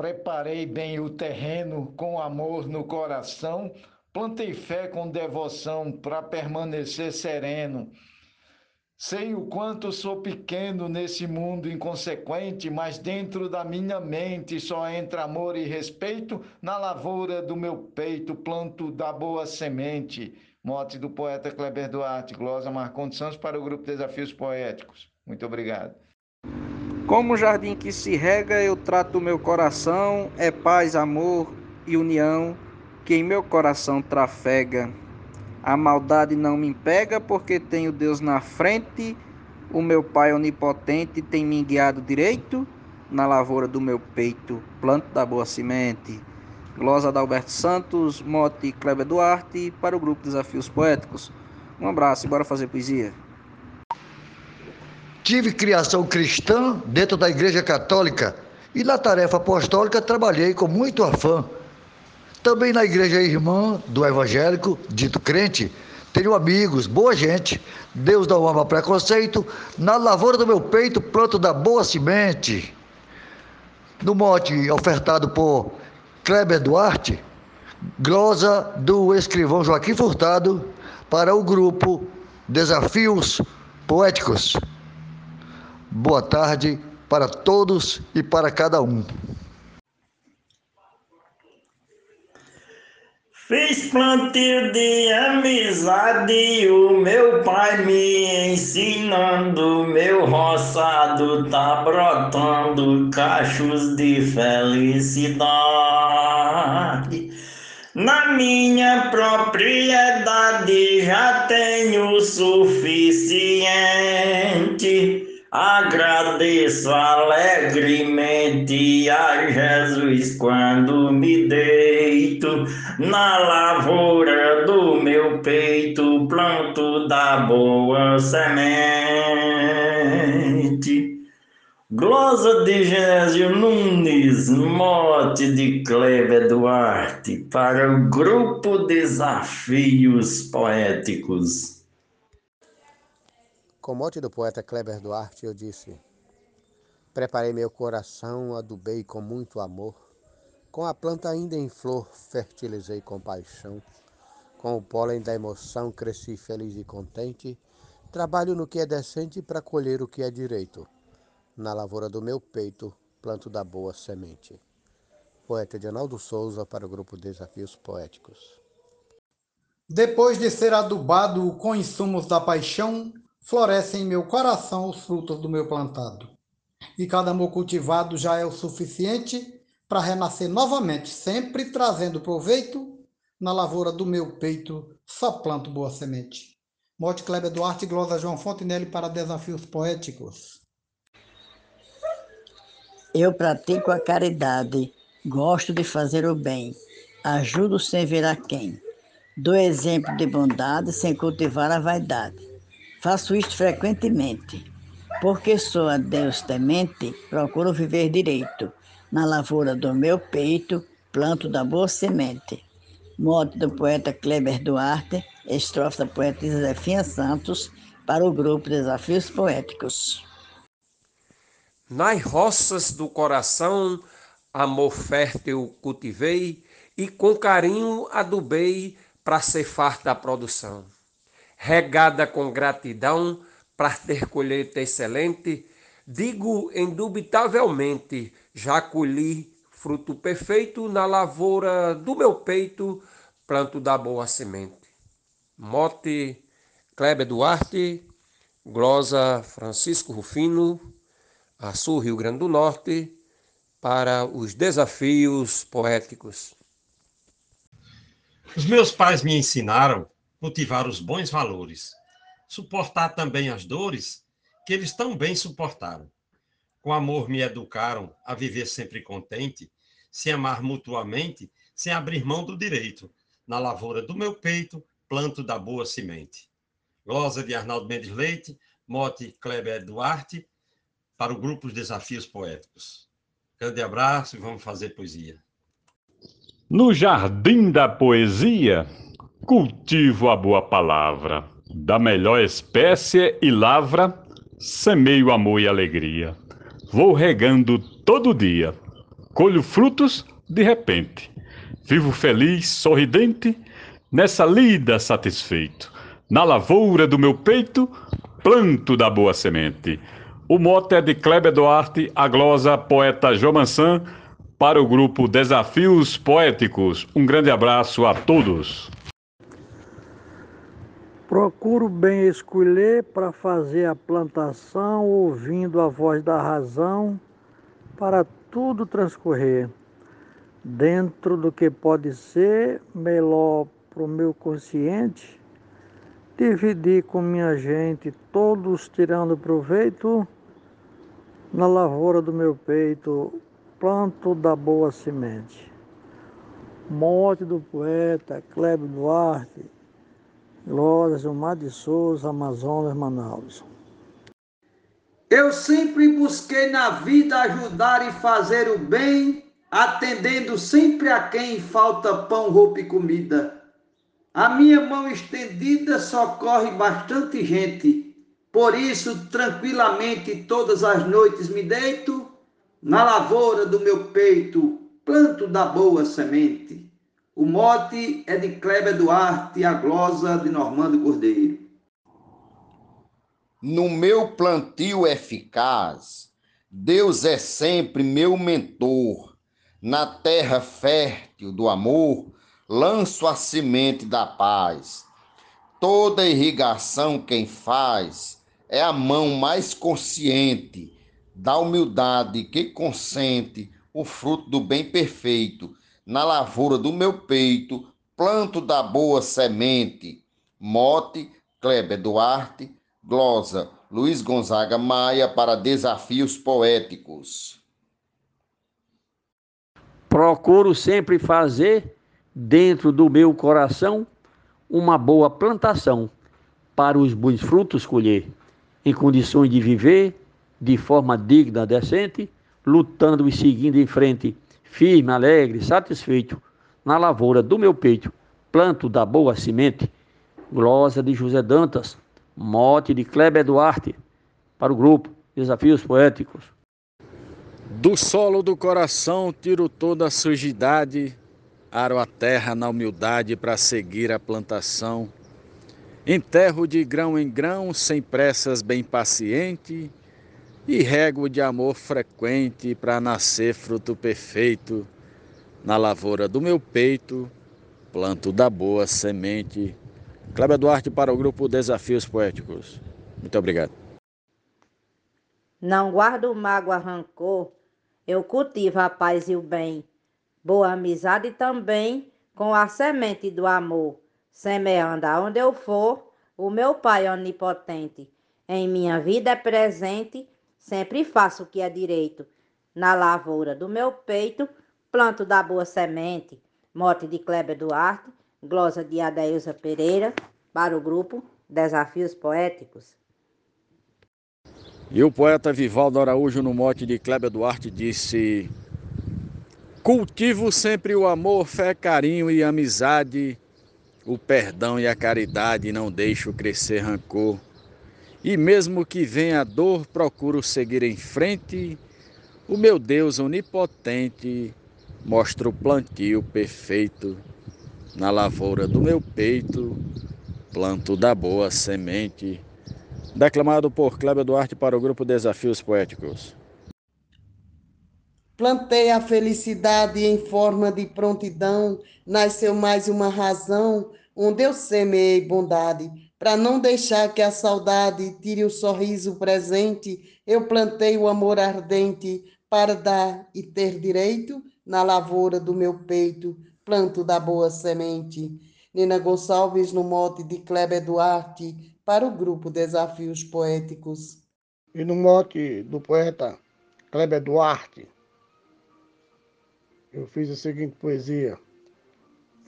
Preparei bem o terreno com amor no coração, plantei fé com devoção para permanecer sereno. Sei o quanto sou pequeno nesse mundo inconsequente, mas dentro da minha mente só entra amor e respeito. Na lavoura do meu peito planto da boa semente. Mote do poeta Kleber Duarte, glosa Marcondes Santos para o grupo Desafios Poéticos. Muito obrigado. Como jardim que se rega, eu trato o meu coração, é paz, amor e união que em meu coração trafega. A maldade não me pega porque tenho Deus na frente. O meu Pai onipotente tem me guiado direito na lavoura do meu peito, planto da boa semente. Glosa da Alberto Santos, Mote Kleber Duarte para o grupo Desafios Poéticos. Um abraço e bora fazer poesia. Tive criação cristã dentro da Igreja Católica e na tarefa apostólica trabalhei com muito afã também na igreja irmã do evangélico, dito crente, tenho amigos, boa gente. Deus não ama preconceito. Na lavoura do meu peito, planto da boa semente. No mote ofertado por Kleber Duarte, glosa do escrivão Joaquim Furtado para o grupo Desafios Poéticos. Boa tarde para todos e para cada um. Fiz plantio de amizade, o meu pai me ensinando, meu roçado tá brotando cachos de felicidade. Na minha propriedade já tenho suficiente. Agradeço alegremente a Jesus quando me deito na lavoura do meu peito, planto da boa semente. Glosa de Gésio Nunes, mote de Kleber Duarte, para o grupo Desafios Poéticos. Com mote do poeta Kleber Duarte, eu disse: Preparei meu coração, adubei com muito amor. Com a planta ainda em flor, fertilizei com paixão. Com o pólen da emoção, cresci feliz e contente. Trabalho no que é decente para colher o que é direito. Na lavoura do meu peito, planto da boa semente. Poeta Edinaldo Souza para o grupo Desafios Poéticos. Depois de ser adubado com insumos da paixão, florescem em meu coração os frutos do meu plantado. E cada amor cultivado já é o suficiente para renascer novamente, sempre trazendo proveito. Na lavoura do meu peito só planto boa semente. Morte Kleber Duarte Glosa João Fontenelle para Desafios Poéticos. Eu pratico a caridade, gosto de fazer o bem, ajudo sem ver a quem. Dou exemplo de bondade sem cultivar a vaidade. Faço isto frequentemente, porque sou a Deus temente, procuro viver direito. Na lavoura do meu peito, planto da boa semente. Mote do poeta Kleber Duarte, estrofe da poetisa Zefinha Santos, para o grupo Desafios Poéticos. Nas roças do coração, amor fértil cultivei e com carinho adubei para ser farta a produção regada com gratidão para ter colheita excelente, digo indubitavelmente, já colhi fruto perfeito na lavoura do meu peito, planto da boa semente. Mote Kleber Duarte, glosa Francisco Rufino, Açu, Rio Grande do Norte, para os desafios poéticos. Os meus pais me ensinaram cultivar os bons valores, suportar também as dores que eles tão bem suportaram. Com amor me educaram a viver sempre contente, se amar mutuamente, sem abrir mão do direito. Na lavoura do meu peito, planto da boa semente. Glosa de Arnaldo Mendes Leite, mote Kleber Duarte, para o grupo Os Desafios Poéticos. Grande abraço e vamos fazer poesia. No Jardim da Poesia, Cultivo a boa palavra, da melhor espécie e lavra, semeio amor e alegria. Vou regando todo dia, colho frutos de repente. Vivo feliz, sorridente, nessa lida satisfeito. Na lavoura do meu peito, planto da boa semente. O mote é de Kleber Duarte, a glosa poeta Jomansan, para o grupo Desafios Poéticos. Um grande abraço a todos. Procuro bem escolher para fazer a plantação, ouvindo a voz da razão, para tudo transcorrer dentro do que pode ser melhor para o meu consciente, dividir com minha gente, todos tirando proveito, na lavoura do meu peito, planto da boa semente. Morte do poeta Cleber Duarte, Glórias, Omar de Souza, Amazonas, Manaus. Eu sempre busquei na vida ajudar e fazer o bem, atendendo sempre a quem falta pão, roupa e comida. A minha mão estendida socorre bastante gente, por isso tranquilamente todas as noites me deito na lavoura do meu peito, planto da boa semente. O mote é de Kleber Duarte a glosa de Normando Cordeiro. No meu plantio eficaz, Deus é sempre meu mentor. Na terra fértil do amor, lanço a semente da paz. Toda irrigação quem faz é a mão mais consciente da humildade que consente o fruto do bem perfeito. Na lavoura do meu peito, planto da boa semente. Mote, Kleber Duarte, Glosa, Luiz Gonzaga Maia para Desafios Poéticos. Procuro sempre fazer, dentro do meu coração, uma boa plantação para os bons frutos colher, em condições de viver de forma digna, decente, lutando e seguindo em frente, firme, alegre, satisfeito, na lavoura do meu peito, planto da boa semente, glosa de José Dantas, Mote de Kleber Duarte, para o grupo Desafios Poéticos. Do solo do coração tiro toda a sujidade, aro a terra na humildade para seguir a plantação. Enterro de grão em grão, sem pressas, bem paciente, e rego de amor frequente para nascer fruto perfeito. Na lavoura do meu peito, planto da boa semente Cléber Duarte para o grupo Desafios Poéticos. Muito obrigado. Não guardo mágoa, rancor, eu cultivo a paz e o bem, boa amizade também com a semente do amor, semeando aonde eu for, o meu Pai onipotente, em minha vida é presente, sempre faço o que é direito, na lavoura do meu peito, planto da boa semente, mote de Kleber Duarte, glosa de Adailza Pereira, para o grupo Desafios Poéticos. E o poeta Vivaldo Araújo, no mote de Kleber Duarte, disse: Cultivo sempre o amor, fé, carinho e amizade, o perdão e a caridade, não deixo crescer rancor. E mesmo que venha a dor, procuro seguir em frente. O meu Deus onipotente mostra o plantio perfeito na lavoura do meu peito, planto da boa semente. Declamado por Cléber Duarte para o grupo Desafios Poéticos. Plantei a felicidade em forma de prontidão, nasceu mais uma razão, onde eu semeei bondade. Para não deixar que a saudade tire o sorriso presente, eu plantei o amor ardente para dar e ter direito na lavoura do meu peito planto da boa semente. Nina Gonçalves no mote de Kleber Duarte para o grupo Desafios Poéticos. E no mote do poeta Kleber Duarte, eu fiz a seguinte poesia.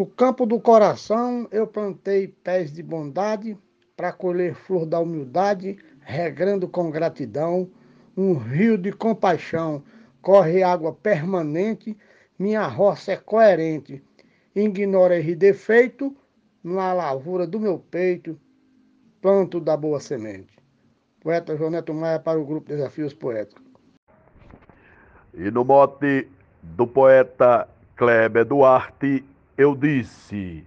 No campo do coração eu plantei pés de bondade para colher flor da humildade, regrando com gratidão, um rio de compaixão, corre água permanente, minha roça é coerente, ignora e defeito, na lavoura do meu peito, planto da boa semente. Poeta João Neto Maia para o grupo Desafios Poéticos. E no mote do poeta Kleber Duarte, eu disse: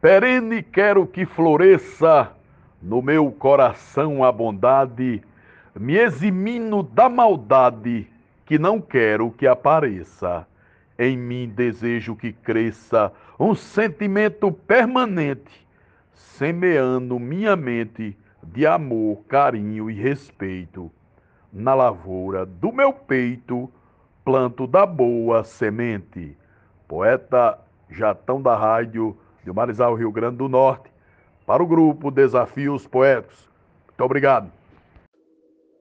Perene quero que floresça no meu coração a bondade, me eximindo da maldade que não quero que apareça. Em mim desejo que cresça um sentimento permanente, semeando minha mente de amor, carinho e respeito. Na lavoura do meu peito, planto da boa semente. Poeta Jatão da Rádio, de Marizal, Rio Grande do Norte, para o grupo Desafios Poéticos. Muito obrigado.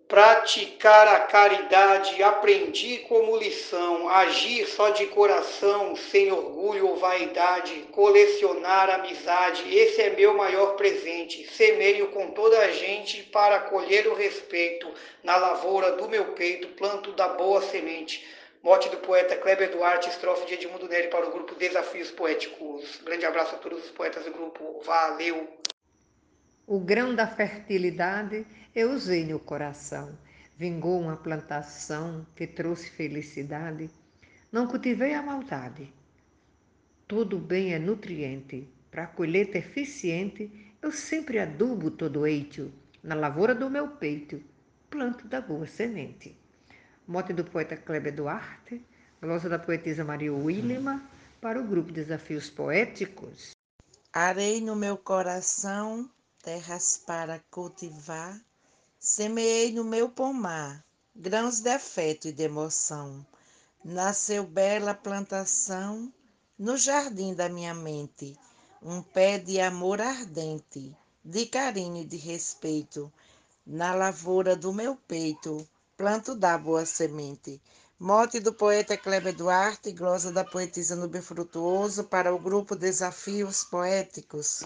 Praticar a caridade aprendi como lição, agir só de coração, sem orgulho ou vaidade, colecionar amizade, esse é meu maior presente. Semeio com toda a gente para colher o respeito, na lavoura do meu peito planto da boa semente. Mote do poeta Kleber Duarte, estrofe de Edmundo Neri para o grupo Desafios Poéticos. Grande abraço a todos os poetas do grupo. Valeu! O grão da fertilidade eu usei no coração. Vingou uma plantação que trouxe felicidade. Não cultivei a maldade. Todo bem é nutriente. Para a colheita eficiente, eu sempre adubo todo eito. Na lavoura do meu peito, planto da boa semente. Mote do poeta Kleber Duarte, glosa da poetisa Maria Willima, para o grupo Desafios Poéticos. Arei no meu coração terras para cultivar, semeei no meu pomar grãos de afeto e de emoção. Nasceu bela plantação no jardim da minha mente, um pé de amor ardente, de carinho e de respeito, na lavoura do meu peito planto da boa semente. Mote do poeta Kleber Duarte, glosa da poetisa Nube Frutuoso para o grupo Desafios Poéticos.